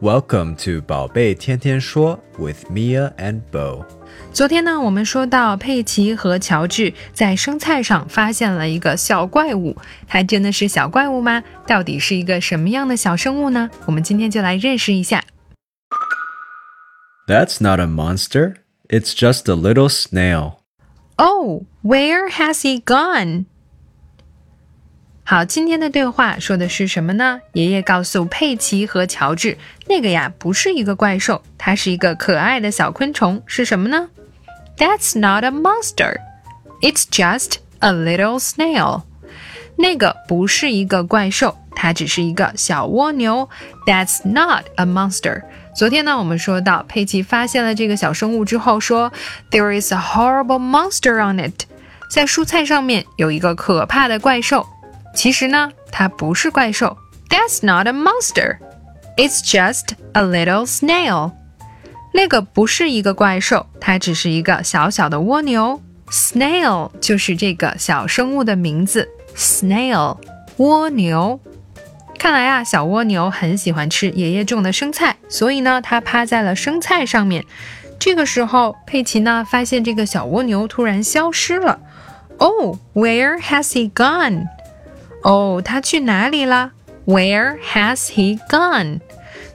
Welcome to 宝贝天天说 with Mia and Bo。昨天呢，我们说到佩奇和乔治在生菜上发现了一个小怪物，它真的是小怪物吗？到底是一个什么样的小生物呢？我们今天就来认识一下。 That's not a monster. It's just a little snail. Oh, where has he gone? 好，今天的对话说的是什么呢？爷爷告诉佩奇和乔治，那个呀不是一个怪兽，它是一个可爱的小昆虫，是什么呢？That's not a monster. It's just a little snail. 那个不是一个怪兽，它只是一个小蜗牛。That's not a monster. 昨天呢，我们说到佩奇发现了这个小生物之后，说 There is a horrible monster on it. 在蔬菜上面有一个可怕的怪兽。其实呢，它不是怪兽。That's not a monster. It's just a little snail. 那个不是一个怪兽，它只是一个小小的蜗牛。Snail 就是这个小生物的名字。Snail，蜗牛。看来啊，小蜗牛很喜欢吃爷爷种的生菜，所以呢，它趴在了生菜上面。这个时候，佩奇呢发现这个小蜗牛突然消失了。Oh, where has he gone? 哦，他去哪里了？Where has he gone？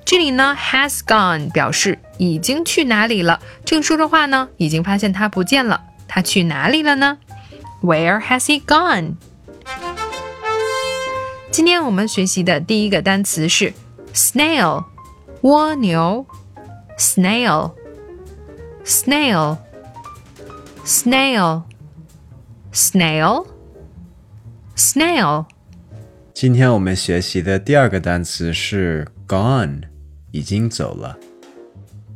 这里呢，has gone 表示已经去哪里了。正说着话呢，已经发现他不见了。他去哪里了呢？Where has he gone？今天我们学习的第一个单词是 snail，蜗牛。snail，snail，snail，snail。 今天我们学习的第二个单词是 gone，已经走了。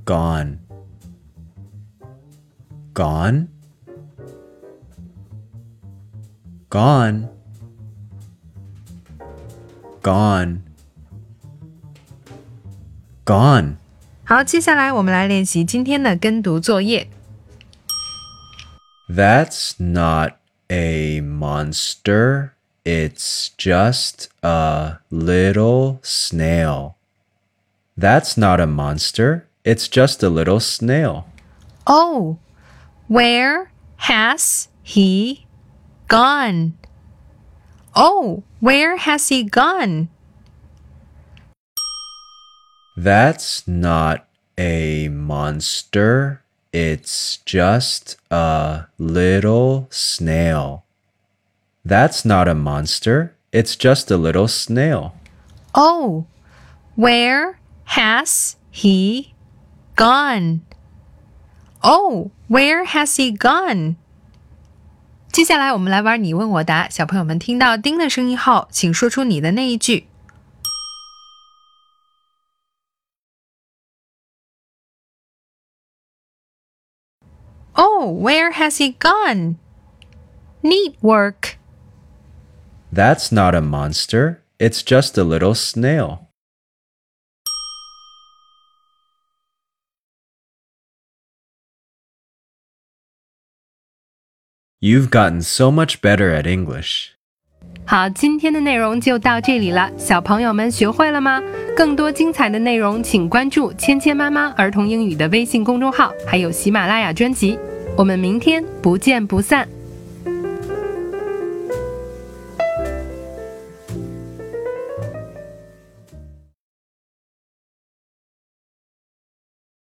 gone。gone。gone。gone。gone。好，接下来我们来练习今天的跟读作业。 That's not a monster. It's just a little snail. That's not a monster. It's just a little snail. Oh, where has he gone? Oh, where has he gone? That's not a monster. It's just a little snail. That's not a monster. It's just a little snail. Oh, where has he gone? Oh, where has he gone? 接下来我们来玩你问我答，小朋友们听到丁的声音后，请说出你的那一句。Oh, where has he gone? Neat work. That's not a monster. It's just a little snail. You've gotten so much better at English. 好，今天的内容就到这里了，小朋友们学会了吗？更多精彩的内容，请关注“芊芊妈妈儿童英语”的微信公众号，还有喜马拉雅专辑。我们明天不见不散。